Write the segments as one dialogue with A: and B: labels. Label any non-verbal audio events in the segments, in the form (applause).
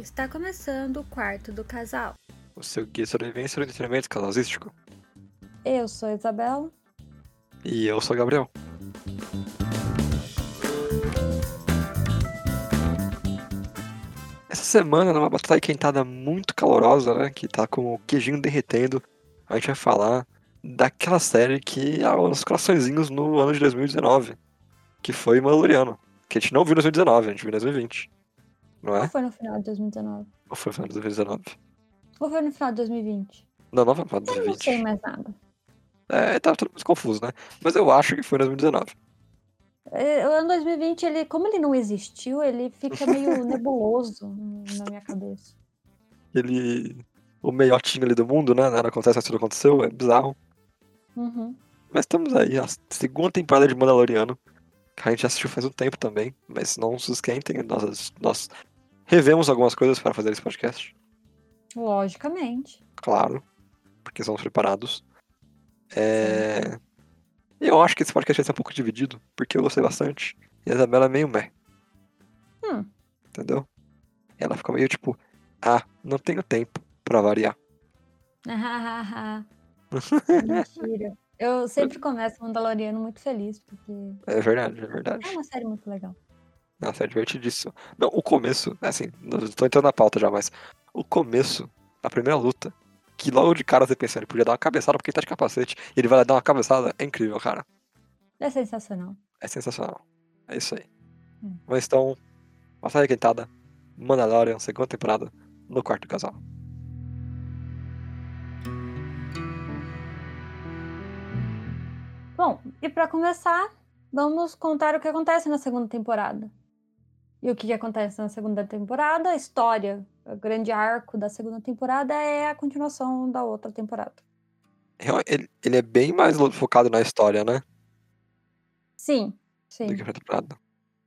A: está começando o quarto do casal.
B: O seu guia sobrevivência do entretenimento casalístico.
A: Eu sou a Isabela.
B: E eu sou o Gabriel. Essa semana, numa batalha quentada muito calorosa, né? Que tá com o queijinho derretendo, a gente vai falar daquela série que abriu os coraçõezinhos no ano de 2019. Que foi Mandaloriano. Que a gente não viu em 2019, a gente viu em 2020. Não
A: Ou
B: é?
A: foi no final de 2019?
B: Ou foi no final de 2019?
A: Ou foi no final de 2020?
B: Não, não foi no final de
A: Eu não
B: 2020.
A: sei mais nada.
B: É, tava tudo muito confuso, né? Mas eu acho que foi em 2019.
A: É, O ano 2020, ele, como ele não existiu, ele fica meio (laughs) nebuloso na minha cabeça.
B: Ele. O meiotinho ali do mundo, né? Nada acontece, mas tudo aconteceu, é bizarro.
A: Uhum.
B: Mas estamos aí, a segunda temporada de Mandaloriano, que a gente assistiu faz um tempo também, mas não se esquentem, nós, nós revemos algumas coisas para fazer esse podcast,
A: Logicamente.
B: claro, porque somos preparados. É... Eu acho que esse podcast vai ser um pouco dividido, porque eu gostei bastante, e a Isabela é meio meh.
A: Hum.
B: Entendeu? Ela fica meio tipo, ah, não tenho tempo pra variar. (laughs)
A: Mentira. Eu sempre começo Mandaloriano muito feliz, porque
B: É verdade, é verdade.
A: é uma série muito legal.
B: Nossa, é divertidíssimo. Não, o começo, assim, tô entrando na pauta já, mas o começo, a primeira luta, que logo de cara você pensa, ele podia dar uma cabeçada porque ele tá de capacete, e ele vai lá dar uma cabeçada, é incrível, cara.
A: É sensacional.
B: É sensacional. É isso aí.
A: Hum.
B: Mas então, Batalha Quentada, Mandalorian, segunda temporada, no quarto casal.
A: Bom, e pra começar, vamos contar o que acontece na segunda temporada. E o que, que acontece na segunda temporada? A história, o grande arco da segunda temporada é a continuação da outra temporada.
B: Real- Ele, ele é bem mais focado na história, né?
A: Sim,
B: Do
A: sim.
B: que a primeira temporada.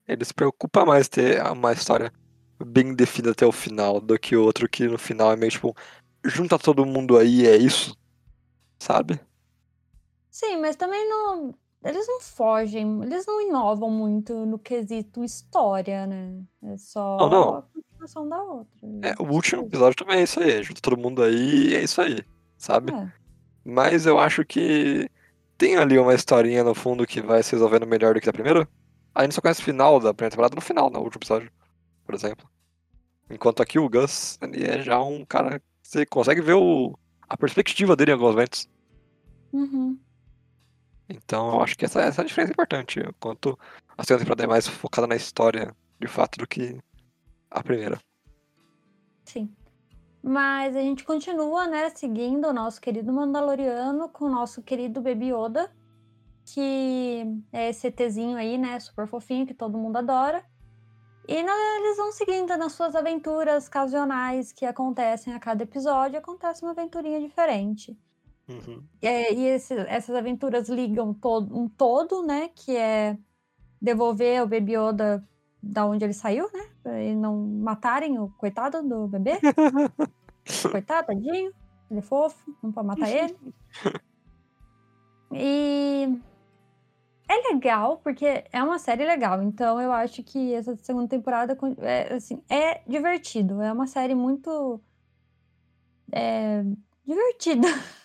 B: Ele se preocupa mais ter uma história bem definida até o final do que o outro que no final é meio tipo, junta todo mundo aí, é isso. Sabe?
A: Sim, mas também não. Eles não fogem, eles não inovam muito no quesito história, né? É só
B: Não, não.
A: a continuação da outra.
B: É, o último episódio também é isso aí, junta todo mundo aí é isso aí, sabe?
A: É.
B: Mas eu acho que tem ali uma historinha no fundo que vai se resolvendo melhor do que a primeira. A gente só conhece o final da primeira temporada no final, no último episódio, por exemplo. Enquanto aqui o Gus, ele é já um cara. Você consegue ver o, a perspectiva dele em alguns momentos.
A: Uhum.
B: Então eu acho que essa, essa é diferença importante. Enquanto a segunda temporada é mais focada na história, de fato, do que a primeira.
A: Sim. Mas a gente continua, né, seguindo o nosso querido Mandaloriano com o nosso querido Baby Yoda, que é esse ETzinho aí, né, super fofinho, que todo mundo adora. E né, eles vão seguindo nas suas aventuras casionais que acontecem a cada episódio, acontece uma aventurinha diferente.
B: Uhum.
A: É, e esse- essas aventuras ligam todo, um todo, né? Que é devolver o Baby Yoda da onde ele saiu, né? E não matarem o coitado do bebê. (laughs) Coitado, tadinho. Ele é fofo, não pode matar ele. (laughs) E é legal, porque é uma série legal. Então eu acho que essa segunda temporada é, assim, é divertido. É uma série muito é, divertida. (laughs)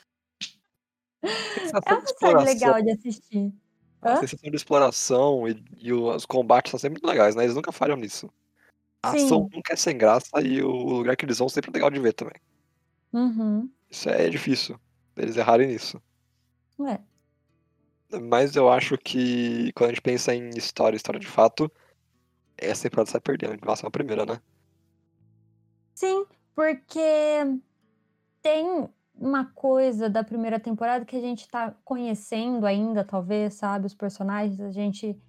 A: É uma série legal de assistir.
B: A
A: Hã?
B: sensação de exploração e, e os combates são sempre muito legais, né? Eles nunca falham nisso. A ação
A: Sim.
B: nunca é sem graça e o lugar que eles vão sempre é legal de ver também.
A: Uhum.
B: Isso é difícil, eles errarem nisso.
A: É.
B: Mas eu acho que quando a gente pensa em história, história de fato, essa temporada sai perdendo em relação à primeira, né?
A: Sim, porque tem uma coisa da primeira temporada que a gente tá conhecendo ainda, talvez, sabe? Os personagens, a gente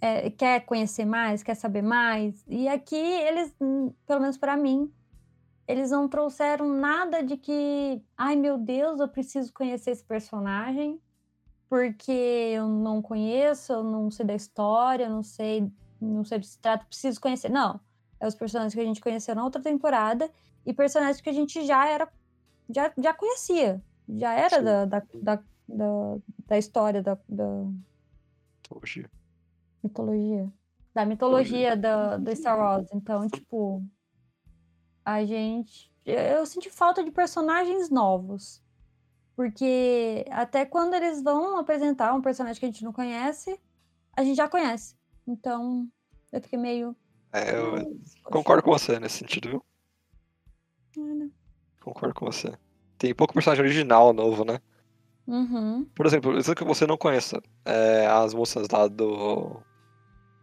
A: é, quer conhecer mais, quer saber mais. E aqui eles, hum, pelo menos pra mim, eles não trouxeram nada de que, ai meu Deus, eu preciso conhecer esse personagem, porque eu não conheço, eu não sei da história, eu não sei, não sei do se trata, preciso conhecer. Não. É os personagens que a gente conheceu na outra temporada e personagens que a gente já era já, já conhecia. Já era da, da, da, da, da história da, da
B: Mitologia.
A: mitologia. Da mitologia do, do Star Wars. Então, tipo. a gente. Eu senti falta de personagens novos. Porque até quando eles vão apresentar um personagem que a gente não conhece, a gente já conhece. Então, eu fiquei meio.
B: É, eu
A: "Ai,
B: concordo com você nesse sentido, viu?
A: poxa."
B: Concordo com você. Tem pouco personagem original novo, né?
A: Uhum.
B: Por exemplo, isso que você não conheça. É, as moças lá do.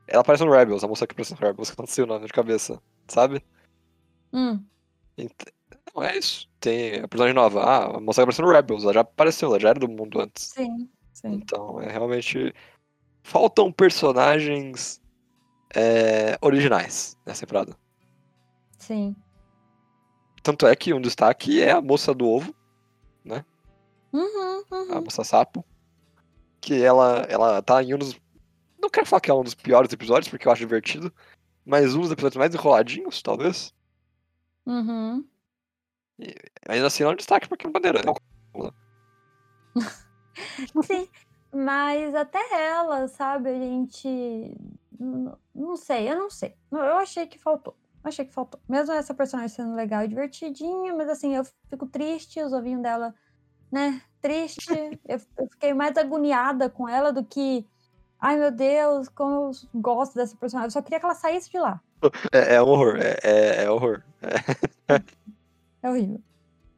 B: Ela aparece no Rebels, a moça que aparece no Rebels, que não sei o nome de cabeça, sabe?
A: Hum,
B: Não, é isso. Tem a personagem nova. Ah, a moça que apareceu no Rebels, ela já apareceu, ela já era do mundo antes.
A: sim, sim.
B: Então, é realmente. Faltam personagens é, originais nessa temporada.
A: Sim.
B: Tanto é que um destaque é a moça do ovo,
A: Uhum,
B: a
A: uhum.
B: moça sapo. Que ela, ela tá em um dos. Não quero falar que é um dos piores episódios, porque eu acho divertido. Mas um dos episódios mais enroladinhos, talvez.
A: Uhum.
B: Ainda assim, não é um destaque porque é bandeira. (laughs)
A: Sim, mas até ela, sabe, a gente. Não sei, eu não sei. Eu achei que faltou. Eu achei que faltou. Mesmo essa personagem sendo legal e divertidinha, mas assim, eu fico triste, os ovinhos dela, né? Triste. (laughs) Eu, eu fiquei mais agoniada com ela do que. Ai meu Deus, como eu gosto dessa personagem. Eu só queria que ela saísse de lá.
B: É, é horror, é, é, é horror.
A: É (laughs) horrível.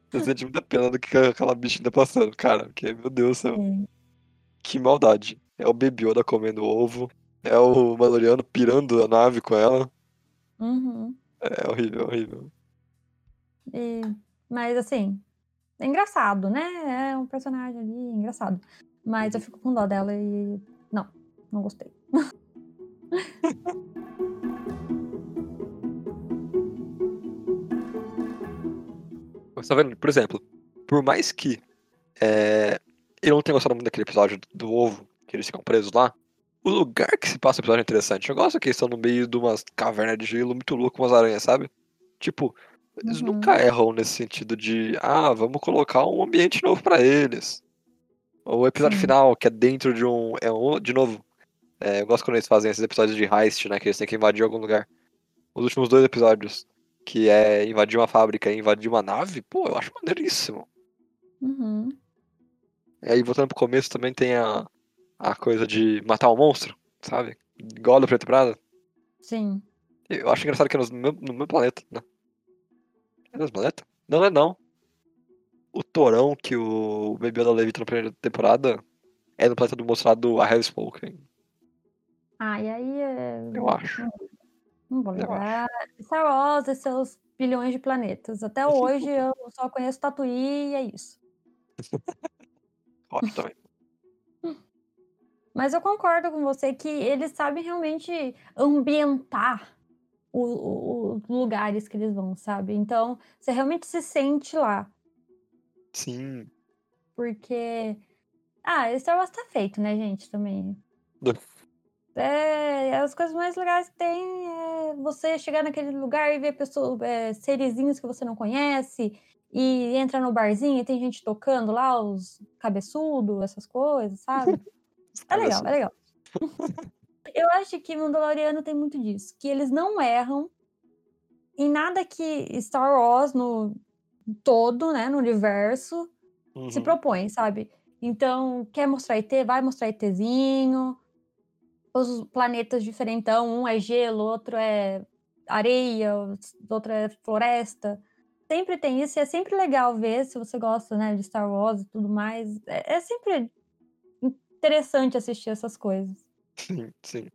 B: Você sente muita pena do que aquela bichinha tá passando, cara. Porque, meu Deus do céu, que maldade. É o Baby Yoda comendo ovo. É o Mandaloriano pirando a nave com ela.
A: Uhum.
B: É horrível, horrível.
A: E- mas assim, é engraçado, né? É um personagem ali engraçado. Mas eu fico com dó dela e. Não, não gostei.
B: Você (laughs) tá vendo? Por exemplo, por mais que é, eu não tenha gostado muito daquele episódio do, do ovo, que eles ficam presos lá, o lugar que se passa o episódio é interessante. Eu gosto que eles estão no meio de umas cavernas de gelo muito louco, umas aranhas, sabe? Tipo, eles
A: Uhum.
B: nunca erram nesse sentido de, ah, vamos colocar um ambiente novo pra eles. O episódio
A: Sim.
B: final, que é dentro de um. É um de novo, é, eu gosto quando eles fazem esses episódios de heist, né? Que eles têm que invadir algum lugar. Os últimos dois episódios, que é invadir uma fábrica e invadir uma nave, pô, eu acho maneiríssimo.
A: Uhum.
B: E aí, voltando pro começo, também tem a, a coisa de matar um monstro, sabe? Igual do Preto Prata.
A: Sim.
B: Eu acho engraçado que é no meu, no meu planeta, né? É no planeta? Não, não é não. O torão que o Baby Yoda levita na primeira temporada é no planeta do mostrado I Have Spoken,
A: Ah, e aí. é-
B: eu acho.
A: Não vou lembrar. Star Wars e seus bilhões de planetas. Até (laughs) hoje eu só conheço Tatuí e é isso.
B: Ótimo também.
A: Mas eu concordo com você que eles sabem realmente ambientar os lugares que eles vão, sabe? Então, você realmente se sente lá.
B: Sim.
A: Porque. Ah, Star Wars tá feito, né, gente? Também.
B: Do-
A: É, as coisas mais legais que tem é você chegar naquele lugar e ver pessoas, é, serizinhos que você não conhece, e entra no barzinho e tem gente tocando lá, os cabeçudos, essas coisas, sabe? (laughs) É legal, é (laughs) legal. Eu acho que Mandaloriano tem muito disso, que eles não erram em nada que Star Wars no todo, né, no universo, se
B: Uhum.
A: propõe, sabe? Então, quer mostrar ET, vai mostrar ETzinho. Os planetas diferentão, um é gelo, outro é areia, outro é floresta. Sempre tem isso e é sempre legal ver, se você gosta, né, de Star Wars e tudo mais. É, é sempre interessante assistir essas coisas.
B: Sim, sim.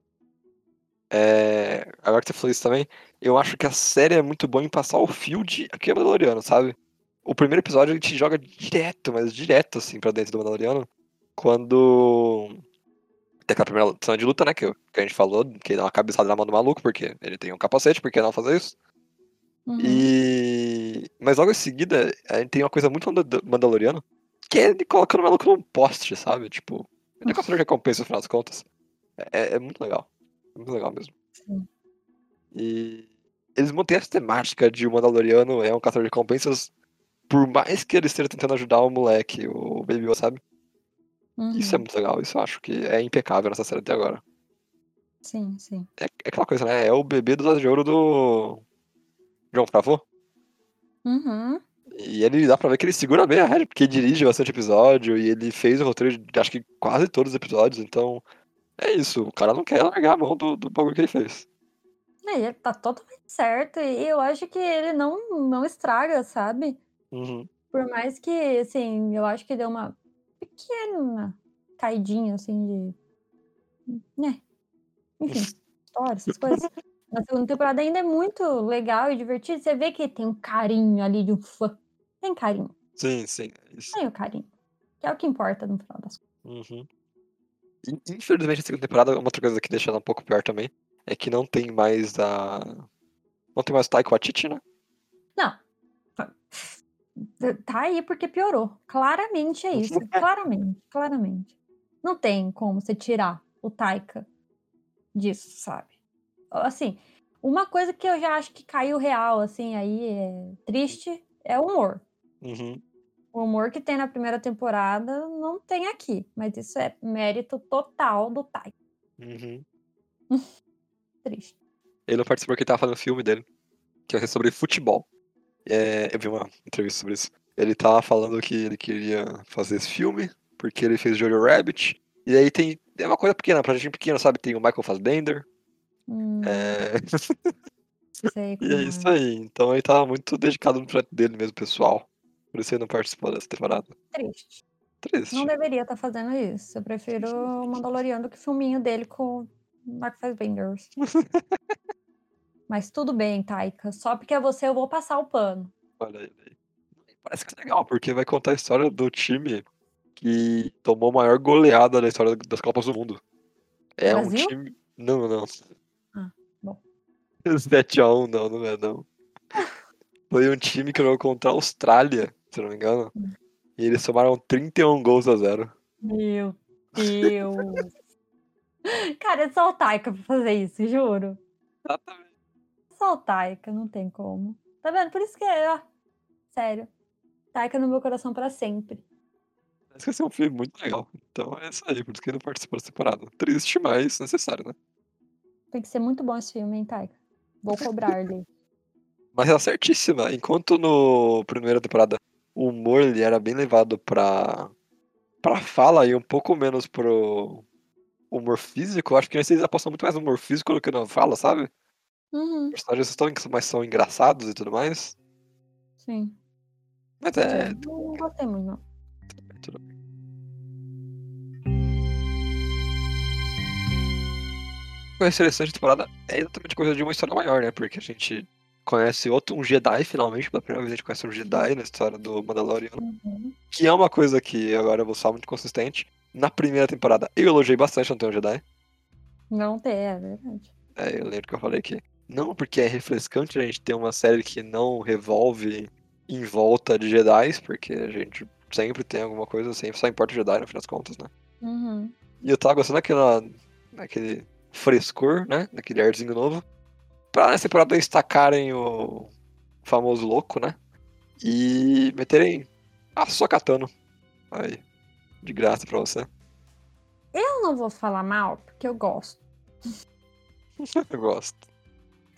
B: É, Agora que você falou isso também, eu acho que a série é muito boa em passar o fio de aqui é Mandaloriano, sabe? O primeiro episódio ele te joga direto, mas direto assim pra dentro do Mandaloriano. Quando tem aquela primeira cena de luta, né? Que, que a gente falou, que dá uma cabeçada na mão do maluco, porque ele tem um capacete, por que não fazer isso?
A: Uhum.
B: E. Mas logo em seguida, a gente tem uma coisa muito manda- Mandaloriano, que é ele colocando o maluco num poste, sabe? Tipo, ele é caçador de recompensa no final das contas. É, é muito legal. É muito legal mesmo.
A: Sim.
B: E eles mantêm essa temática de o Mandaloriano é um caçador de recompensas, por mais que ele esteja tentando ajudar o moleque, o Baby Yoda, sabe? Isso é
A: Uhum.
B: muito legal, isso eu acho que é impecável nessa série até agora.
A: Sim, sim.
B: É, é aquela coisa, né? É o bebê dos de Ouro do. João Favreau?
A: Uhum.
B: E ele dá pra ver que ele segura bem a rédea, porque ele dirige bastante episódio e ele fez o roteiro de acho que quase todos os episódios, então é isso, o cara não quer largar a mão do, do bagulho que ele fez.
A: É, ele tá totalmente certo. E eu acho que ele não, não estraga, sabe?
B: Uhum.
A: Por mais que, assim, eu acho que deu uma pequena caidinha, assim, de. Né? Enfim, história, essas coisas. (laughs) Na segunda temporada ainda é muito legal e divertido. Você vê que tem um carinho ali de um fã. Tem carinho.
B: Sim, sim. é Isso.
A: Tem o carinho. Que é o que importa no final das contas.
B: Uhum. In- Infelizmente, a segunda temporada, uma outra coisa que deixa ela um pouco pior também, é que não tem mais a. Não tem mais o Taika Waititi, né?
A: Não. (laughs) Tá aí porque piorou. Claramente é isso. claramente, claramente. Não tem como você tirar o Taika disso, sabe? Assim, uma coisa que eu já acho que caiu real, assim, aí é triste, é o humor.
B: Uhum.
A: O humor que tem na primeira temporada não tem aqui. Mas isso é mérito total do Taika.
B: Uhum. (laughs)
A: Triste.
B: Ele não participou porque ele tava fazendo um filme dele, que é sobre futebol. É, eu vi uma entrevista sobre isso. Ele tava falando que ele queria fazer esse filme, porque ele fez Jojo Rabbit. E aí tem. É uma coisa pequena, pra gente pequena, sabe? Tem o Michael Fassbender.
A: Hum,
B: É,
A: sei (laughs)
B: e
A: como
B: é isso aí. Então ele tava muito dedicado no projeto dele mesmo, pessoal. Por isso ele não participou dessa temporada.
A: Triste.
B: Triste.
A: Não deveria estar fazendo isso. Eu prefiro o Mandaloriano do que o filminho dele com o Mark Fassbender. Mas tudo bem, Taika. Só porque é você eu vou passar o pano.
B: Olha aí. Parece que é legal, porque vai contar a história do time que tomou a maior goleada da história das Copas do Mundo. É um
A: Brasil?
B: time. Não, não.
A: Ah, bom. (laughs)
B: 7x1, não, não é não. (laughs) Foi um time que jogou contra a Austrália, se eu não me engano.
A: Hum.
B: E eles tomaram 31 gols a zero.
A: Meu Deus. (laughs) Cara, é só o Taika pra fazer isso, juro.
B: Exatamente.
A: Só o Taika, não tem como. Tá vendo? Por isso que é, ó. Sério. Taika no meu coração pra sempre.
B: Parece que vai ser um filme muito legal. Então é isso aí, por isso que ele não participou dessa temporada. Triste, mas necessário, né?
A: Tem que ser muito bom esse filme, hein, Taika? Vou cobrar-lhe. (laughs)
B: Mas ela é certíssima. Enquanto no primeira temporada o humor ele era bem levado pra, pra fala e um pouco menos pro humor físico, acho que eles apostam muito mais no humor físico do que na fala, sabe?
A: Uhum,
B: Os personagens estão mais são engraçados e tudo mais.
A: sim.
B: Mas é.
A: Eu Não gostei muito, não.
B: tudo bem. Conhecer essa temporada é exatamente coisa de uma história maior, né? Porque a gente conhece outro, um Jedi, finalmente, pela primeira vez a gente conhece um Jedi na história do Mandaloriano.
A: Uhum.
B: Que é uma coisa que agora eu vou falar muito consistente. Na primeira temporada eu elogiei bastante não ter um Jedi.
A: Não tem, é verdade.
B: É, eu lembro que eu falei que não porque é refrescante a gente ter uma série que não revolve em volta de Jedi, porque a gente sempre tem alguma coisa, sempre só importa o Jedi no fim das contas, né?
A: Uhum.
B: E eu tava gostando daquela, daquele frescor, né? Daquele arzinho novo. Pra nessa temporada destacarem o famoso louco, né? E meterem a Sokatano. Aí, de graça pra você.
A: Eu não vou falar mal, porque eu gosto. (laughs)
B: Eu gosto.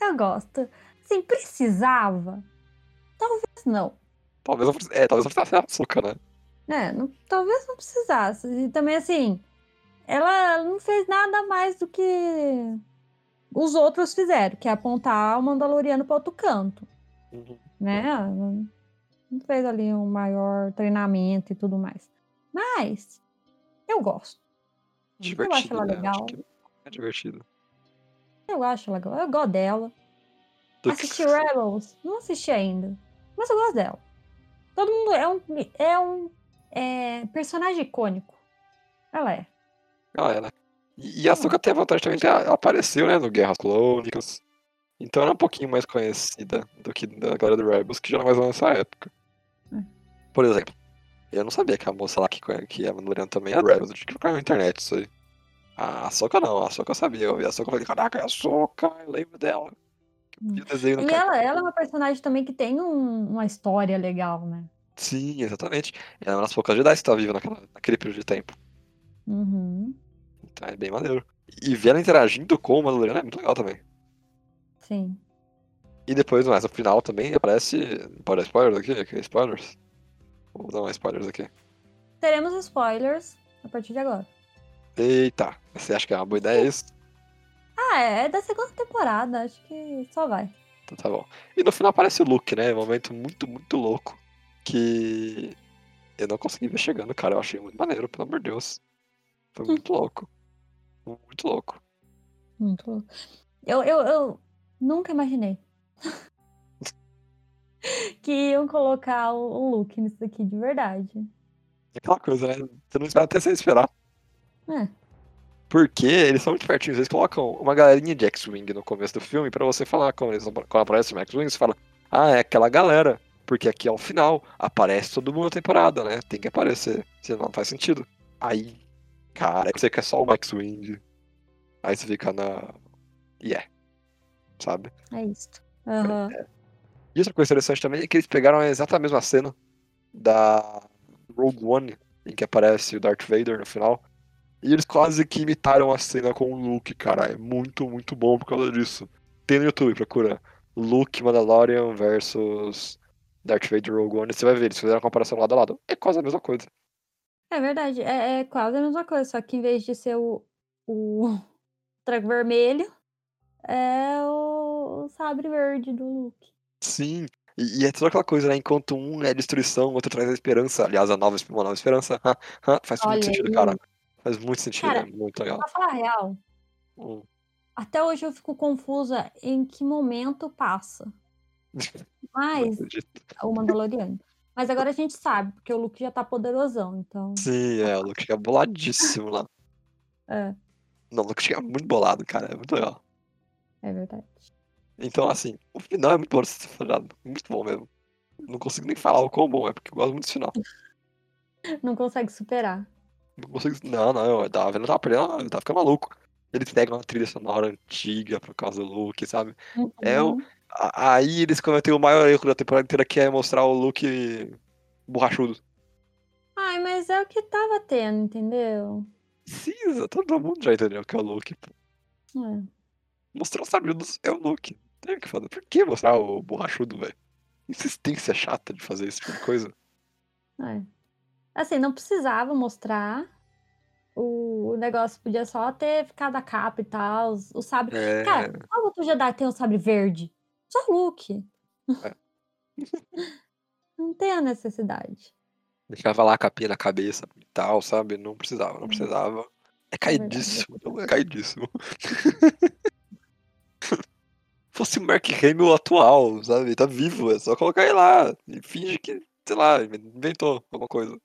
A: Eu gosto. Assim, precisava? Talvez não.
B: Talvez não. É, talvez não precisasse a Soka, né?
A: É, não- talvez não precisasse. E também, assim, ela não fez nada mais do que os outros fizeram, que é apontar o Mandaloriano para outro canto,
B: Uhum.
A: né? Não não fez ali um maior treinamento e tudo mais. Mas eu gosto.
B: Divertido.
A: eu acho ela
B: né?
A: legal.
B: que é divertido.
A: Eu acho ela legal. Eu gosto dela. Assisti Rebels? Não assisti ainda. Mas eu gosto dela. Todo mundo é um, é um é, personagem icônico. Ela é.
B: Ah, ela. E e a Soka tem a vantagem também que ela apareceu, né, no Guerras Clônicas. Então ela é um pouquinho mais conhecida do que da galera do Rebels, que já não mais nessa época.
A: Hum.
B: Por exemplo, eu não sabia que a moça lá que, que é Mandaloriana também era Rebels, eu tinha que procurar na internet isso aí. A Soka não, a Soka eu sabia. Eu vi a Soka e falei, caraca, é a Soka, eu lembro dela. No
A: E
B: cartão.
A: ela, ela é uma personagem também que tem um- uma história legal, né?
B: Sim, exatamente. Ela é uma das poucas Jedi que tá viva naquela, naquele período de tempo.
A: Uhum.
B: Então é bem maneiro. E ver ela interagindo com o Mandaloriano é muito legal também.
A: Sim.
B: E depois, mais no final também aparece. Pode dar spoilers aqui? Aqui, spoilers? Vou dar mais spoilers aqui.
A: Teremos spoilers a partir de agora.
B: Eita, você acha que é uma boa ideia isso?
A: Ah, é da segunda temporada, acho que só vai.
B: Então tá bom. E no final aparece o Luke, né? Um momento muito, muito louco. Que eu não consegui ver chegando, cara. Eu achei muito maneiro, pelo amor de Deus. Foi muito louco. Muito louco.
A: Muito louco. Eu, eu, eu nunca imaginei (laughs) que iam colocar o, o Luke nisso daqui de verdade.
B: Aquela coisa, né? Você não espera até você esperar.
A: É.
B: Porque eles são muito pertinhos. Eles colocam uma galerinha de X-Wing no começo do filme pra você falar. Quando, eles, quando aparece o X-Wing, você fala: Ah, é aquela galera. Porque aqui ao final aparece todo mundo na temporada, né? Tem que aparecer. Senão não faz sentido. Aí, cara, você quer só o X-Wing. Aí você fica na. Yeah. Sabe?
A: É isso. Aham.
B: E outra coisa interessante também é que eles pegaram exatamente a mesma cena da Rogue One, em que aparece o Darth Vader no final. E eles quase que imitaram a cena com o Luke, cara. É muito, muito bom por causa disso. Tem no YouTube, procura. Luke Mandalorian versus Darth Vader Rogue One. Você vai ver, eles fizeram a comparação lado a lado. É quase a mesma coisa.
A: É verdade, é, é quase a mesma coisa, só que em vez de ser o, o (laughs) trago vermelho, é o, o sabre verde do Luke.
B: Sim. E, é toda aquela coisa, né? Enquanto um é destruição, o outro traz a esperança. Aliás, a nova, uma nova esperança. ha, (laughs) ha, faz
A: Olha
B: muito sentido,
A: aí.
B: cara. Faz muito sentido,
A: Cara,
B: é muito legal.
A: Pra falar a real,
B: Hum.
A: até hoje eu fico confusa em que momento passa. (laughs) Mas o Mandaloriano. Mas agora a gente sabe, porque o Luke já tá poderosão, então.
B: Sim, é, o Luke chega boladíssimo lá. (laughs)
A: É,
B: Não, o Luke chega muito bolado, cara. É muito legal.
A: é verdade.
B: Então, assim, o final é muito bom temporada. Muito bom mesmo. Não consigo nem falar o quão bom é, porque eu gosto muito desse final. (laughs)
A: Não consegue superar.
B: Não consigo. Não, não, eu tava vendo, tava perdendo, eu tava ficando maluco. Eles pegam uma trilha sonora antiga por causa do Luke, sabe? É o-
A: Uhum.
B: Aí eles cometem o maior erro da temporada inteira, que é mostrar o Luke borrachudo.
A: Ai, mas é o que tava tendo, entendeu?
B: Precisa, todo mundo já entendeu que é o Luke. pô.
A: É.
B: Mostrar os sabidos é o Luke. Tem o que fazer. Por que mostrar o borrachudo, velho? Insistência chata de fazer esse tipo de coisa.
A: É. Assim, não precisava mostrar. O negócio podia só ter ficado a capa e tal. O sabre.
B: É.
A: Cara, qual outro Jedi tem o sabre verde? Só Luke.
B: É. (laughs)
A: Não tem a necessidade.
B: Deixava lá a capinha na cabeça e tal, sabe? Não precisava, não
A: Uhum.
B: precisava. É
A: verdade,
B: caidíssimo,
A: é
B: não é caidíssimo. (laughs) Fosse o Mark Hamill atual, sabe? Tá vivo, é só colocar ele lá e finge que, sei lá, inventou alguma coisa.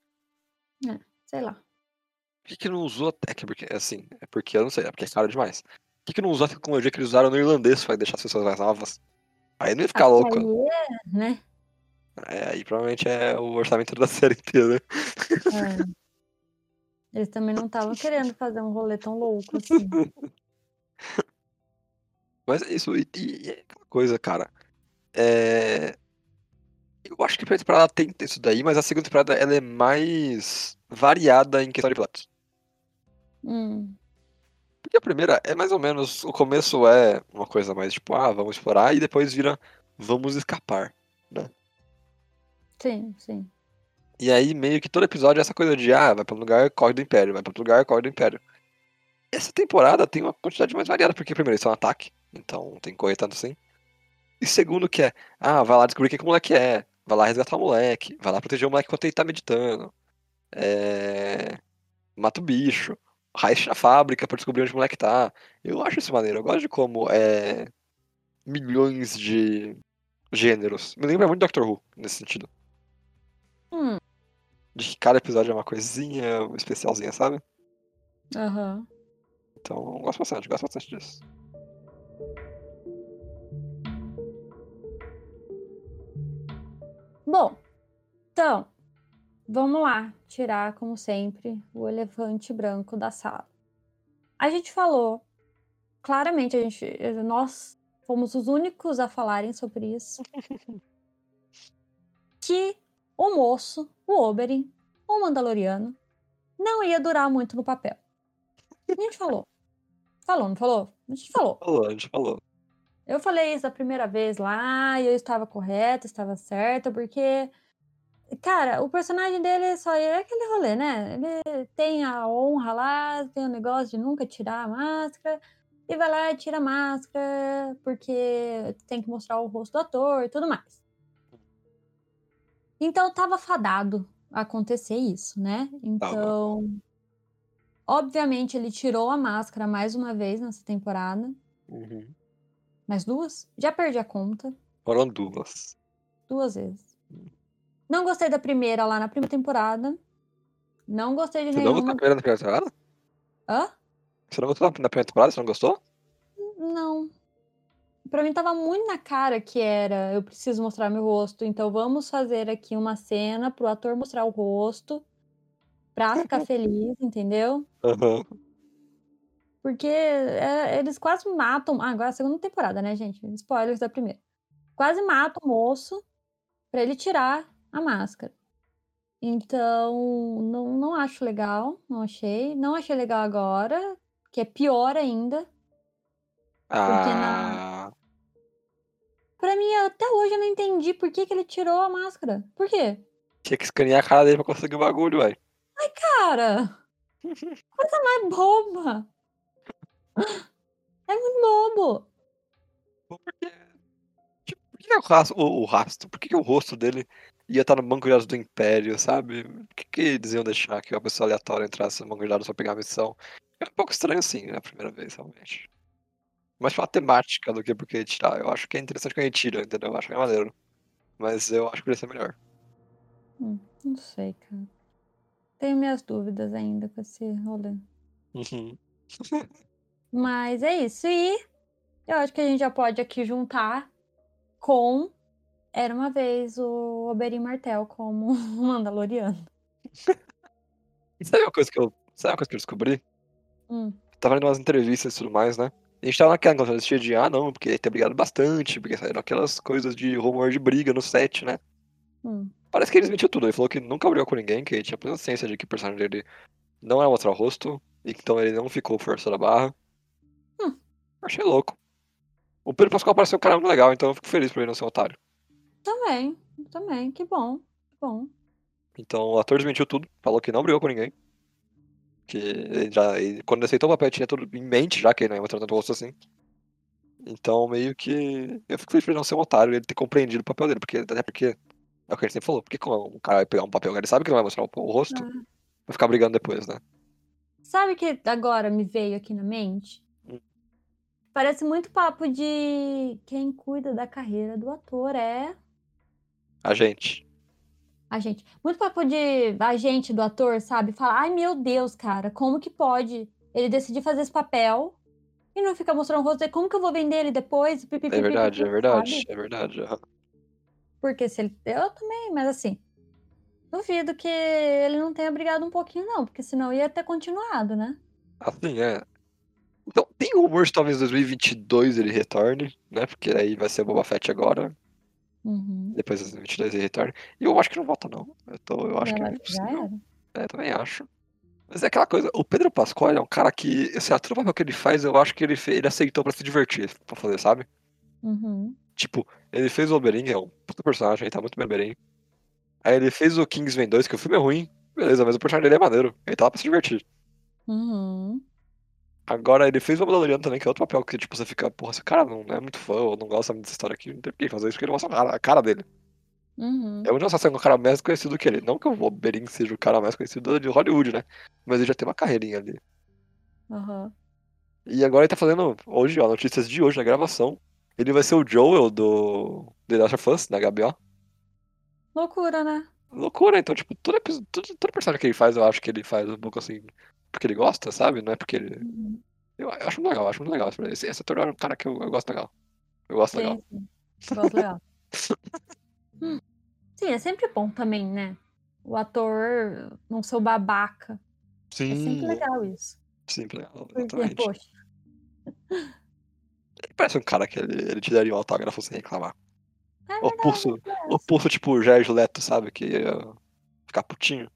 A: Sei lá.
B: Por que, que não usou. É que porque, assim, é porque eu não sei, é porque é caro demais. Por que, que não usou a tecnologia que eles usaram no irlandês pra deixar as pessoas mais novas? Aí não ia ficar louco.
A: aí é, né?
B: É, aí provavelmente é o orçamento da (laughs) série inteira.
A: É. Eles também não estavam (laughs) querendo fazer um rolê tão louco assim. (laughs)
B: Mas é isso, e, e é aquela coisa, cara. É... Eu acho que a primeira temporada tem isso daí, mas a segunda temporada ela é mais variada em questão de platos.
A: Hum,
B: Porque a primeira é mais ou menos. O começo é uma coisa mais tipo, ah, vamos explorar, e depois vira vamos escapar.
A: sim, sim.
B: E aí meio que todo episódio é essa coisa de, ah, vai pra um lugar, corre do Império, vai pra outro lugar, corre do Império. Essa temporada tem uma quantidade mais variada, porque primeiro eles são um ataque, então tem que correr tanto assim. E segundo que é, ah, vai lá descobrir o que, que o moleque é, vai lá resgatar o moleque, vai lá proteger o moleque enquanto ele tá meditando. É... Mata o bicho, raixa a fábrica pra descobrir onde o moleque tá. Eu acho isso maneiro, eu gosto de como é milhões de gêneros. Me lembra muito Doctor Who, nesse sentido.
A: Hum,
B: De que cada episódio é uma coisinha especialzinha, sabe?
A: aham.
B: Então, eu gosto bastante, gosto bastante disso.
A: Bom, então, vamos lá tirar, como sempre, o elefante branco da sala. A gente falou, claramente, a gente, nós fomos os únicos a falarem sobre isso, (laughs) que o moço, o Oberyn, o Mandaloriano, não ia durar muito no papel. A gente falou. Falou, não falou? A gente falou.
B: Falou, a gente falou.
A: Eu falei isso a primeira vez lá e eu estava correta, estava certa, porque, cara, o personagem dele só é aquele rolê, né? Ele tem a honra lá, tem o negócio de nunca tirar a máscara, e vai lá e tira a máscara, porque tem que mostrar o rosto do ator e tudo mais. Então tava fadado acontecer isso, né? Então, obviamente ele tirou a máscara mais uma vez nessa temporada.
B: Uhum.
A: Mais duas? Já perdi a conta.
B: Foram duas.
A: Duas vezes. Não gostei da primeira lá na primeira temporada. Não gostei de
B: Você não gostou da
A: nenhuma.
B: primeira primeira temporada?
A: Hã?
B: Você não gostou da primeira temporada? Você não gostou?
A: Não. Pra mim tava muito na cara que era eu preciso mostrar meu rosto, então vamos fazer aqui uma cena pro ator mostrar o rosto pra ficar (laughs) feliz, entendeu?
B: Aham.
A: Porque é, eles quase matam. Ah, agora é a segunda temporada, né, gente? Spoilers da primeira. Quase matam o moço pra ele tirar a máscara. Então, não, não acho legal. Não achei. Não achei legal agora, que é pior ainda.
B: Ah.
A: Pra mim, até hoje eu não entendi por que, que ele tirou a máscara. Por quê?
B: Tinha que escanear a cara dele pra conseguir o bagulho, ué.
A: Cara! (laughs) Coisa mais boba! É muito bobo!
B: Porque. Tipo, por que, que o, rastro, o, o rastro? Por que, que o rosto dele ia estar no banco de dados do Império, sabe? Por que, que eles iam deixar que uma pessoa aleatória entrasse no banco de dados pra pegar a missão? É um pouco estranho assim, né? A primeira vez, realmente. Mais pela temática do que porque tirar. Eu acho que é interessante a gente tira, entendeu? Eu acho que é maneiro. Mas eu acho que poderia ser melhor.
A: Hum, não sei, cara. Tenho minhas dúvidas ainda com esse rolê.
B: Uhum. (laughs)
A: Mas é isso. E eu acho que a gente já pode aqui juntar com Era uma vez o Oberyn Martel como (laughs) Mandaloriano.
B: E sabe uma coisa que eu. Sabe uma coisa que eu descobri?
A: Hum.
B: Tava lendo umas entrevistas e tudo mais, né? A gente tava naquela assistia de ah, não, porque ter brigado bastante, porque saíram aquelas coisas de rumor de briga no set, né?
A: Hum.
B: Parece que ele desmentiu tudo. Ele falou que nunca brigou com ninguém, que ele tinha plena ciência de que o personagem dele não era mostrar o rosto, e que então ele não ficou forçando a barra.
A: Hum.
B: Achei louco. O Pedro Pascal pareceu um cara muito legal, então eu fico feliz por ele não ser um otário.
A: Também, também. Que bom, que bom.
B: Então o ator desmentiu tudo, falou que não brigou com ninguém. Que ele já, ele- quando ele aceitou o papel, tinha tudo em mente, já que ele não ia mostrar tanto o rosto assim. Então, meio que. Eu fico feliz por ele não ser um otário e ele ter compreendido o papel dele, porque até porque. É o que a gente sempre falou, por que quando um cara vai pegar um papel, ele sabe que não vai mostrar o, o rosto,
A: Ah.
B: vai ficar brigando depois, né?
A: Sabe que agora me veio aqui na mente?
B: Hum.
A: Parece muito papo de quem cuida da carreira do ator é
B: A gente.
A: a gente. Muito papo de agente do ator, sabe? Falar, ai meu Deus, cara, como que pode ele decidir fazer esse papel e não ficar mostrando o rosto dele? Como que eu vou vender ele depois? Pi, pi, pi,
B: É verdade,
A: pi,
B: é verdade,
A: sabe?
B: é verdade.
A: Porque se ele. Eu também, mas assim. Duvido que ele não tenha brigado um pouquinho, não, porque senão ia ter continuado, né?
B: Assim, é. Então, tem rumor de talvez 2022 ele retorne, né? Porque aí vai ser Boba Fett agora.
A: Uhum.
B: Depois de 2022 ele retorna. E eu acho que não volta, não. Eu, tô, eu acho que
A: Já,
B: é
A: era.
B: É, também acho. Mas é aquela coisa, o Pedro Pascoal é um cara que, assim, a papel que ele faz, eu acho que ele, ele aceitou pra se divertir, pra fazer, sabe?
A: Uhum.
B: Tipo, ele fez o que é um puta personagem, ele tá muito bem Oberyn. Aí ele fez o Kingsman 2, que o filme é ruim, beleza, mas o personagem dele é maneiro, ele tá lá pra se divertir.
A: Uhum.
B: Agora ele fez o Mandaloriano também, que é outro papel que, tipo, você fica, porra, esse cara não é muito fã, ou não gosta muito dessa história aqui, não tem por que fazer isso, porque ele mostra a cara, dele.
A: Uhum.
B: É onde sendo um cara mais conhecido que ele. Não que o Oberyn seja o cara mais conhecido de Hollywood, né? Mas ele já tem uma carreirinha ali.
A: Aham.
B: E agora ele tá fazendo, hoje, ó, notícias de hoje na gravação. Ele vai ser o Joel do The Last of Us, da HBO.
A: Loucura, né?
B: Loucura, então, tipo, todo, todo, todo personagem que ele faz, eu acho que ele faz um pouco assim, porque ele gosta, sabe? Não é porque ele.
A: Uhum.
B: Eu, eu acho muito legal, eu acho muito legal. Esse, esse ator é um cara que eu, eu gosto legal. Eu gosto legal.
A: Sim, sim. Gosto legal. (laughs) Hum. Sim, é sempre bom também, né? O ator não ser o babaca. É sempre
B: Sim,
A: legal isso.
B: sempre legal,
A: Porque, poxa,
B: Ele parece um cara que ele, ele te daria um autógrafo sem reclamar.
A: é
B: O pulso, o pulso tipo o Jair Leto, sabe? Que ia ficar putinho.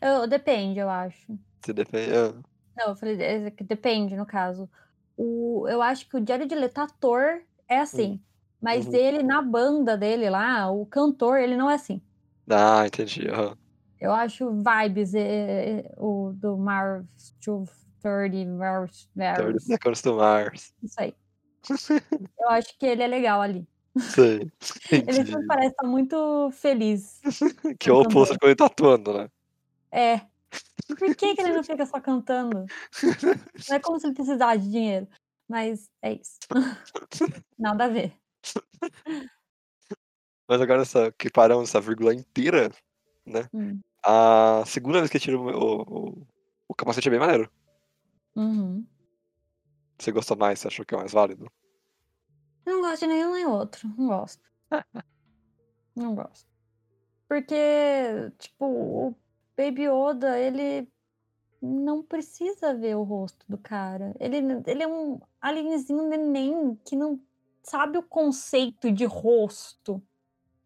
A: Eu, depende, eu acho.
B: Se depende. é.
A: Não, eu falei, é que depende, no caso. O, eu acho que o Jared Leto, ator, é assim. Mas
B: Uhum.
A: ele, na banda dele lá, o cantor, ele não é assim.
B: Ah, entendi. aham.
A: Eu acho vibes é, é, o do Mars 230 Mars,
B: 30
A: Mars,
B: Seconds to Mars.
A: isso aí. (laughs) Eu acho que ele é legal ali.
B: Sei. (laughs)
A: Ele parece estar muito feliz. (laughs)
B: Que é o oposto quando ele tá atuando, né?
A: É. Por que, que ele não (laughs) fica só cantando? (laughs) Não é como se ele precisasse de dinheiro. Mas é isso. (laughs) Nada a ver.
B: Mas agora essa, que paramos essa vírgula inteira, né?
A: Hum.
B: A segunda vez que tira o, o, o, o capacete é bem maneiro.
A: Uhum.
B: Você gostou mais? Você achou que é mais válido?
A: Não gosto de nenhum nem outro. Não gosto. Não gosto. Porque, tipo, o Baby Yoda, ele não precisa ver o rosto do cara. Ele, ele é um alienzinho neném que não sabe o conceito de rosto.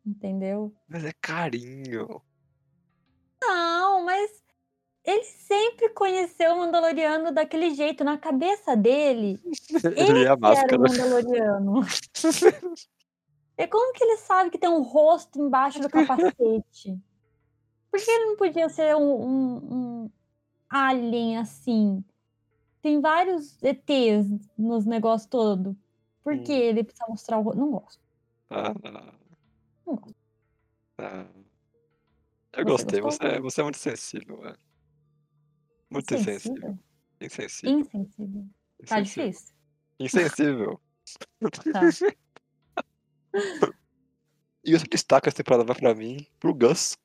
A: Entendeu?
B: Mas é carinho.
A: Não, mas ele sempre conheceu o Mandaloriano daquele jeito. Na cabeça dele, (laughs)
B: Ele é a
A: era o
B: máscara.
A: Mandaloriano. (laughs) E como que ele sabe que tem um rosto embaixo do capacete? Por que ele não podia ser um, um- um alien assim? Tem vários ETs nos negócios todo. Por que
B: Hum.
A: ele precisa mostrar o rosto? Não gosto.
B: Ah,
A: Não gosto.
B: ah. Eu
A: Você
B: gostei, você, você é muito sensível, velho. Muito insensível.
A: Insensível?
B: Insensível.
A: Tá
B: insensível.
A: difícil.
B: Insensível.
A: Tá. (laughs)
B: E outro destaque essa temporada vai pra mim, pro Gus?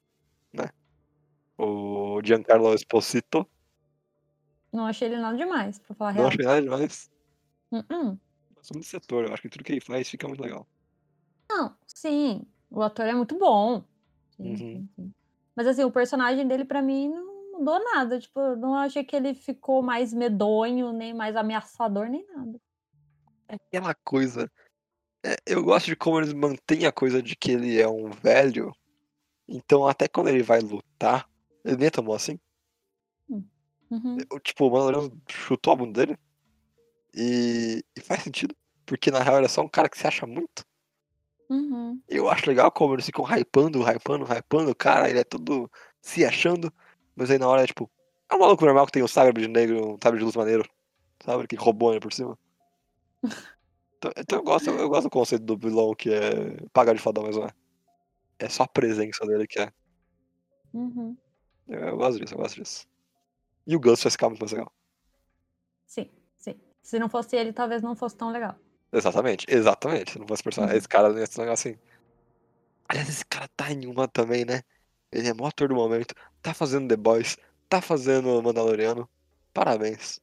B: O Giancarlo Esposito.
A: Não achei ele nada demais, pra falar a
B: Não
A: real.
B: achei nada demais. Mas do setor, eu acho que tudo que ele faz fica muito legal.
A: Não, sim. O ator é muito bom. Sim,
B: Uhum.
A: sim. Mas assim, o personagem dele pra mim não mudou nada. Tipo, eu não achei que ele ficou mais medonho, nem mais ameaçador, nem nada.
B: É aquela coisa. é, eu gosto de como eles mantêm a coisa de que ele é um velho. Então, até quando ele vai lutar, ele nem tomou assim.
A: Uhum.
B: O- Tipo, o Mandaloriano chutou a bunda dele. E, e faz sentido. Porque na real ele é só um cara que se acha muito.
A: Uhum.
B: Eu acho legal como eles ficam hypando, hypando, hypando. o Cara, ele é todo se achando. Mas aí na hora é tipo. É um maluco normal que tem um sabre de negro, um sabre de luz maneiro. Sabe? Que roubou ele por cima. (laughs) Então, então eu, gosto, eu gosto do conceito do vilão que é pagar de fadão, mas não é. É só a presença dele que é.
A: Uhum.
B: Eu, eu gosto disso, eu gosto disso. E o Gus faz ficar muito mais legal.
A: Sim, sim. Se não fosse ele, talvez não fosse tão legal.
B: Exatamente, exatamente. Se não fosse personagem.
A: Uhum.
B: Esse cara não ia ser negócio assim. Aliás, esse cara tá em uma também, né? Ele é mó ator do momento. Tá fazendo The Boys. Tá fazendo Mandaloriano. Parabéns.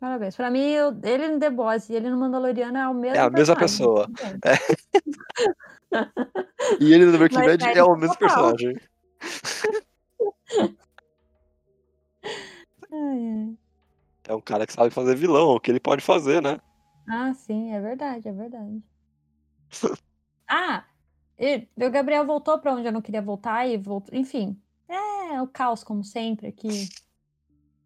A: Parabéns. Pra mim, eu- ele no The Boys e ele no Mandaloriano é o mesmo
B: É a mesma
A: personagem.
B: pessoa.
A: Tudo bem. (laughs)
B: E ele no Breaking Bad é
A: mérito
B: o mesmo
A: total.
B: personagem. (laughs)
A: Ai, ai.
B: É um cara que sabe fazer vilão, o que ele pode fazer, né?
A: Ah, sim, é verdade, é verdade. (laughs) Ah, e, o Gabriel voltou pra onde eu não queria voltar e voltou. Enfim, é o caos, como sempre, aqui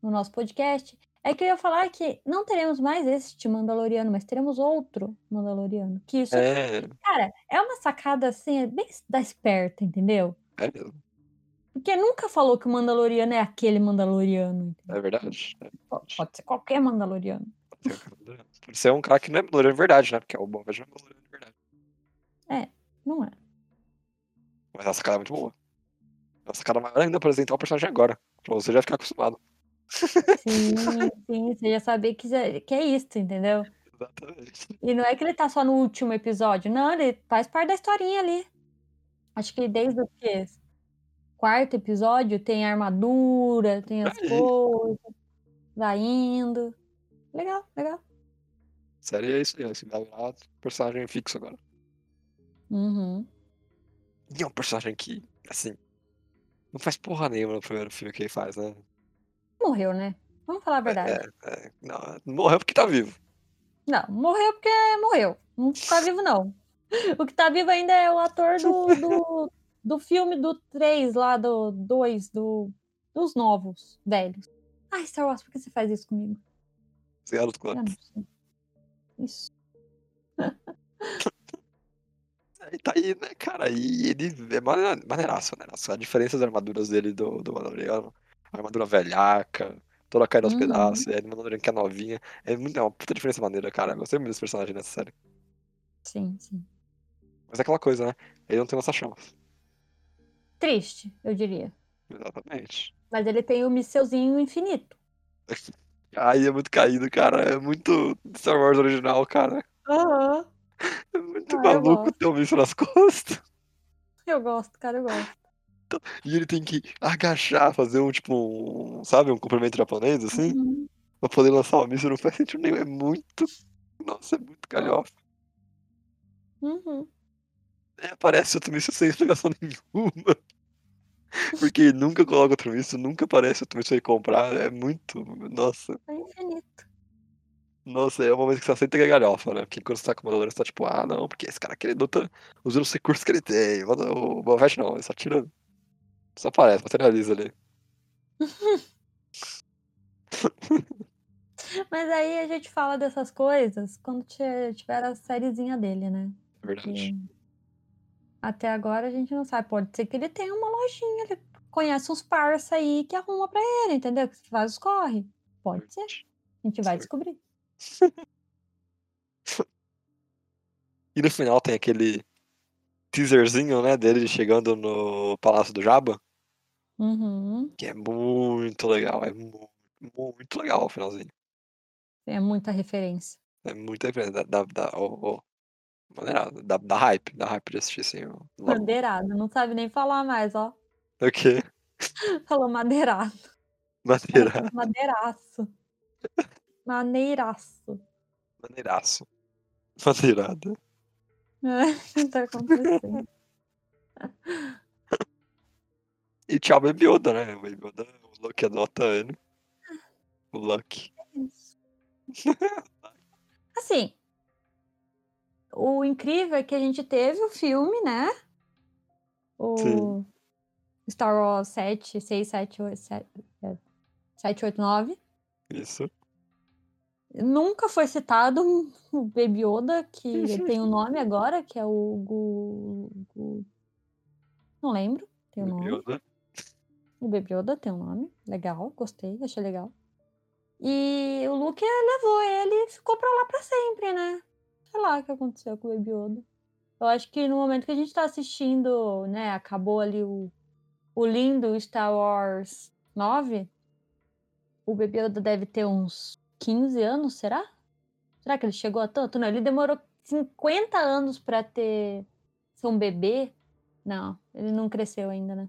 A: no nosso podcast. É que eu ia falar que não teremos mais este Mandaloriano, mas teremos outro Mandaloriano. Que isso,
B: É,
A: cara, é uma sacada assim, é bem da esperta, entendeu?
B: é mesmo.
A: Porque nunca falou que o Mandaloriano é aquele Mandaloriano.
B: É verdade. É verdade.
A: Pode ser qualquer Mandaloriano.
B: Pode ser um cara Mandaloriano. Pode ser um cara que não é Mandaloriano de verdade, né? Porque é o bom Velho Mandaloriano de verdade.
A: Não é.
B: Mas essa cara é muito boa. Essa cara é maior ainda apresentar o personagem agora. Pra você já ficar acostumado.
A: Sim, (laughs) sim, você já sabia que, já- que é isso, entendeu?
B: Exatamente.
A: E não é que ele tá só no último episódio, não, ele faz parte da historinha ali. Acho que desde o quê? Quarto episódio tem a armadura, tem as coisas, vai indo. Legal, legal.
B: Série é isso aí, esse vai virar personagem fixo agora.
A: Uhum.
B: E é um personagem que, assim, não faz porra nenhuma no primeiro filme que ele faz, né?
A: Morreu, né? Vamos falar a verdade.
B: É, é, não, morreu porque tá vivo.
A: Não, morreu porque morreu. Não tá vivo, não. O que tá vivo ainda é o ator do, do, (laughs) do filme do 3 lá, do 2, do, dos novos, velhos. Ai, Star Wars, por que você faz isso comigo?
B: Zero
A: sei. Isso. (laughs)
B: Aí tá aí, né, cara? E ele é mane- maneiraço, maneiraço. A diferença das armaduras dele do, do Mandaloriano, a armadura velhaca, toda caindo aos
A: Uhum.
B: pedaços, e aí o Mandaloriano que é novinha. É, muito, é uma puta diferença maneira, cara. Eu gostei muito desse personagem nessa série.
A: Sim, sim.
B: Mas é aquela coisa, né? Ele não tem lança-chamas.
A: Triste, eu diria.
B: Exatamente.
A: Mas ele tem o mísselzinho infinito. (laughs)
B: Aí é muito caído, cara. É muito Star Wars original, cara.
A: Aham.
B: É muito
A: Ah,
B: maluco ter um míssil nas (laughs) costas.
A: Eu gosto, cara, eu gosto.
B: E ele tem que agachar, fazer um tipo, um, sabe, um cumprimento japonês, assim,
A: Uhum.
B: pra poder lançar uma míssil. Não faz sentido nenhum. É muito. Nossa, é muito galhofa.
A: Uhum.
B: É, aparece outro míssil sem explicação (laughs) nenhuma. (laughs) Porque nunca coloca outro míssil, nunca aparece outro míssil aí comprar. É muito. Nossa.
A: É infinito.
B: Nossa, é uma momento que você aceita que é galhofa, né? Porque quando você tá com o Mandalorian, você tá tipo, ah, não, porque esse cara aqui ele usando os recursos que ele tem. O Fett não, ele só tira. Só aparece, materializa ali. (laughs)
A: Mas aí a gente fala dessas coisas quando ti- tiver a sériezinha dele, né?
B: É verdade.
A: Porque até agora a gente não sabe. Pode ser que ele tenha uma lojinha, ele conhece uns parça aí que arruma pra ele, entendeu? Que faz os corre. Pode ser. A gente vai descobrir. (laughs)
B: E no final tem aquele teaserzinho, né, dele chegando no Palácio do Jabba,
A: Uhum.
B: que é muito legal, é mu- muito legal o finalzinho.
A: É muita referência.
B: É muito diferente da, da, da, ó, maneirado, da, da hype, da hype de assistir assim. ó.
A: Madeirado, não sabe nem falar mais, ó.
B: O quê? (laughs)
A: Falou madeirado.
B: Maneirado, (laughs)
A: Madeiraço. Maneiraço.
B: maneiraço. Maneirado.
A: É, (laughs) tá acontecendo?
B: E tchau, Baby Yoda, né? O Baby Yoda, o Lucky adota ele. O Lucky.
A: Isso. Assim, o incrível é que a gente teve o filme, né? O
B: Sim.
A: Star Wars 7, 6, 7, 8, 7, 7, 8, 9.
B: Isso.
A: Nunca foi citado o Baby Yoda, que tem um nome agora, que é o Gu... Gu- Não lembro, tem um nome.
B: Yoda.
A: O Baby Yoda tem um nome. Legal, gostei, achei legal. E o Luke levou ele e ficou pra lá pra sempre, né? Sei lá o que aconteceu com o Baby Yoda. Eu acho que no momento que a gente tá assistindo, né, acabou ali o, o lindo Star Wars 9, o Baby Yoda deve ter uns 15 anos, será? Será que ele chegou a tanto? Não, ele demorou 50 anos pra ter ser um bebê. Não, ele não cresceu ainda, né?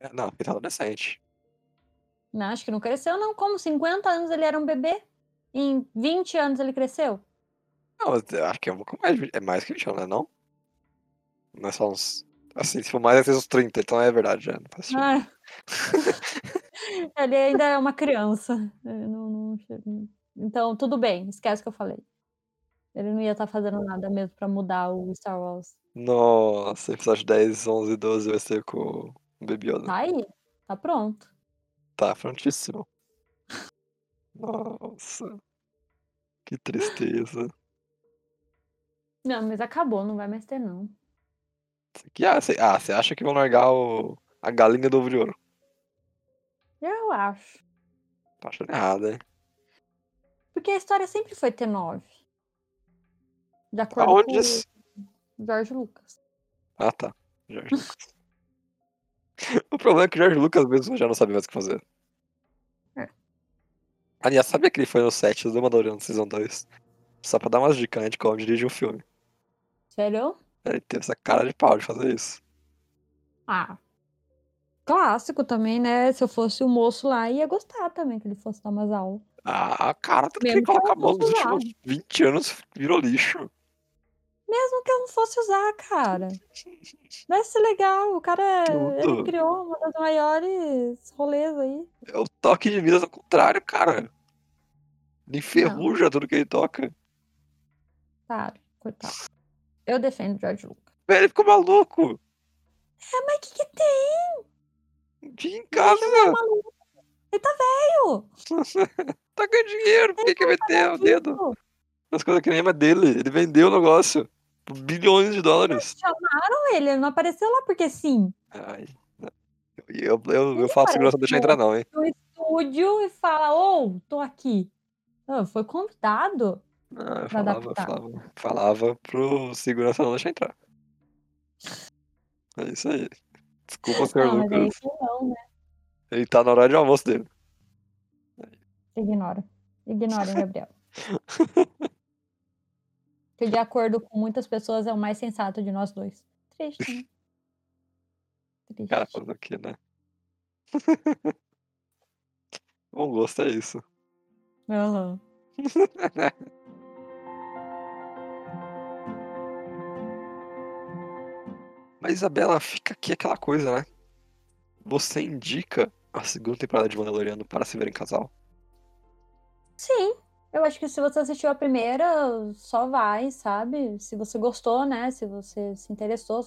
B: É, Não, ele tá adolescente.
A: Não, acho que não cresceu, não. Como 50 anos ele era um bebê? Em 20 anos ele cresceu?
B: Não, eu acho que é um pouco mais. É mais que 20 anos, né? Não? Não é só uns. Assim, se for mais, é ser uns 30, então é verdade já. Não faz.
A: Ah. (laughs) ele ainda é uma criança. Eu não- não- Então, tudo bem, esquece o que eu falei. Ele não ia estar fazendo nada mesmo pra mudar o Star Wars.
B: Nossa, episódio 10, 11 e 12 vai ser com o Baby Yoda.
A: Tá aí, tá pronto.
B: Tá prontíssimo. (laughs) Nossa. Que tristeza.
A: Não, mas acabou, não vai mais ter, não.
B: Que- Ah, você ah, acha que vão largar o... a galinha do ovo de ouro?
A: Eu acho.
B: Tô achando errado, hein?
A: Porque a história sempre foi ter nove. De acordo
B: Aonde?
A: com
B: esse-
A: o George Lucas.
B: Ah, tá. George Lucas. (laughs) o problema é que o George Lucas mesmo já não sabe mais o que fazer.
A: É.
B: Aliás, sabia que ele foi no set do Mandalorian Season 2? Só pra dar umas dicas, né, de como dirigir um filme.
A: Sério?
B: Ele teve essa cara de pau de fazer isso.
A: Ah. Clássico também, né? Se eu fosse o moço lá, ia gostar também que ele fosse dar umas aulas.
B: Ah, cara, que
A: Mesmo
B: ele
A: que eu
B: coloca a
A: não
B: mão nos últimos 20 anos virou lixo.
A: Mesmo que eu não fosse usar, cara. Deve ser legal. O cara, ele criou uma das maiores rolês aí.
B: É o toque de Midas ao contrário, cara. Ele enferruja tudo que ele toca.
A: Cara, coitado. Eu defendo o George Lucas.
B: Velho, ele ficou maluco.
A: É, mas o que, que tem?
B: Tinha em
A: Ele
B: casa.
A: é maluco. Ele tá velho. (laughs)
B: tá ganhando dinheiro. Por que, que vai ter o dedo? As coisas que nem é dele. Ele vendeu o negócio. Por bilhões de dólares.
A: Chamaram ele, ele não apareceu lá porque sim.
B: Ai. Eu, eu, eu,
A: Ele
B: faço segurança
A: no-
B: entrar, não, hein?
A: No estúdio e fala, ô, tô aqui. Ah, foi convidado.
B: Não, eu falava,
A: adaptar.
B: falava, falava pro segurança não deixar entrar. É isso aí. Desculpa, senhor
A: Não, mas aí
B: Lucas.
A: que não, né?
B: Ele tá na hora de almoço dele.
A: Ignora. Ignorem, Gabriel. (laughs) que de acordo com muitas pessoas é o mais sensato de nós dois. Triste, né? Triste.
B: Cara, fazer o quê, né? (laughs) Bom gosto é isso.
A: Aham. (laughs)
B: Mas, Isabela, fica aqui aquela coisa, né? Você indica a segunda temporada de Mandaloriano para se ver em casal?
A: Sim, eu acho que se você assistiu a primeira, só vai, sabe? Se você gostou, né? Se você se interessou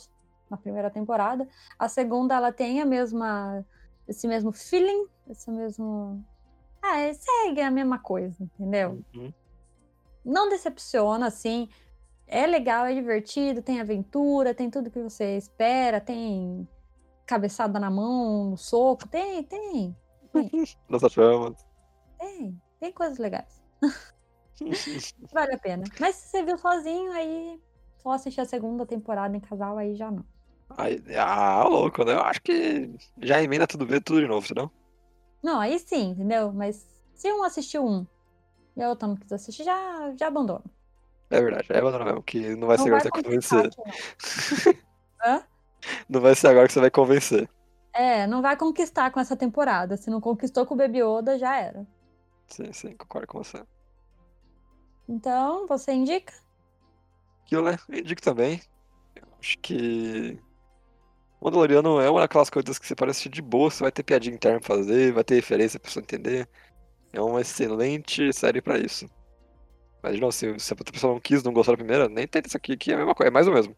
A: na primeira temporada. A segunda, ela tem a mesma, esse mesmo feeling, esse mesmo. Ah, é- segue a mesma coisa, entendeu?
B: Uhum.
A: Não decepciona, assim. É legal, é divertido, tem aventura, tem tudo que você espera, tem cabeçada na mão, soco, tem, tem,
B: Nossa chama.
A: tem, tem coisas legais. (laughs) Vale a pena. Mas se você viu sozinho, aí só assistir a segunda temporada em casal, aí já não.
B: Aí, ah, louco, né? Eu acho que já emenda tudo ver tudo de novo, senão.
A: Não, aí sim, entendeu? Mas se um assistiu um e a outra não quis assistir, já, já abandona.
B: É verdade, é abandonar mesmo, que não vai
A: Não
B: ser agora que você vai convencer.
A: não. Hã?
B: Não vai ser agora que você vai convencer.
A: É, não vai conquistar com essa temporada. Se não conquistou com o Baby Yoda, já era.
B: Sim, sim, concordo com você.
A: Então, você indica?
B: Aquilo, né? Eu indico também. Eu acho que. Mandaloriano é uma daquelas coisas que você parece de boa, você vai ter piadinha interna pra fazer, vai ter referência pra pessoa entender. É uma excelente série pra isso. Mas, não, se, se a outra pessoa não quis, não gostou da primeira, nem tenta isso aqui, que é a mesma coisa, é mais ou mesmo.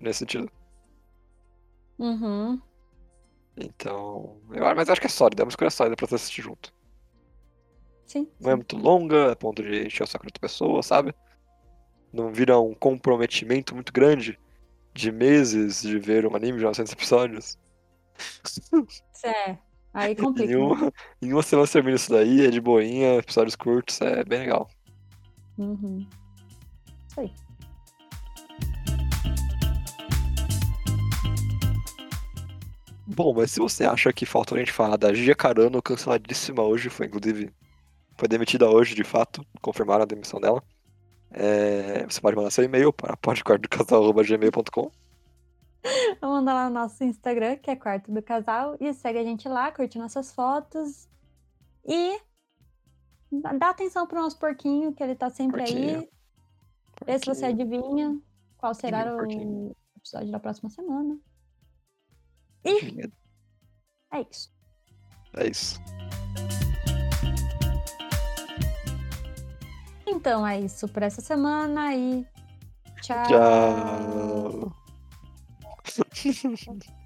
B: Nesse sentido.
A: Uhum.
B: Então. Eu, mas acho que é sólida, é uma escolha sólida pra você assistir junto.
A: Sim.
B: Não é muito longa, a ponto de encher o saco de outra pessoa, sabe? Não vira um comprometimento muito grande de meses de ver um anime de 900 episódios. (laughs)
A: É. Aí
B: Em
A: complica. né?
B: uma, em uma semana você termina isso daí, é de boinha, episódios curtos, é bem legal.
A: Uhum. Isso aí.
B: Bom, mas se você acha que faltou a gente falar da Gia Carano, canceladíssima hoje, foi inclusive foi demitida hoje de fato, confirmaram a demissão dela. É, você pode mandar seu e-mail para podquartodocasal.gmail.com
A: Vamos mandar lá no nosso Instagram, que é Quarto do Casal, e segue a gente lá, curte nossas fotos. E dá atenção pro nosso porquinho, que ele tá sempre
B: Porquinho.
A: aí. Vê se você adivinha qual será
B: Porquinho,
A: o
B: porquinho.
A: episódio da próxima semana. E é isso.
B: É isso.
A: Então é isso por essa semana e tchau.
B: Tchau. (laughs)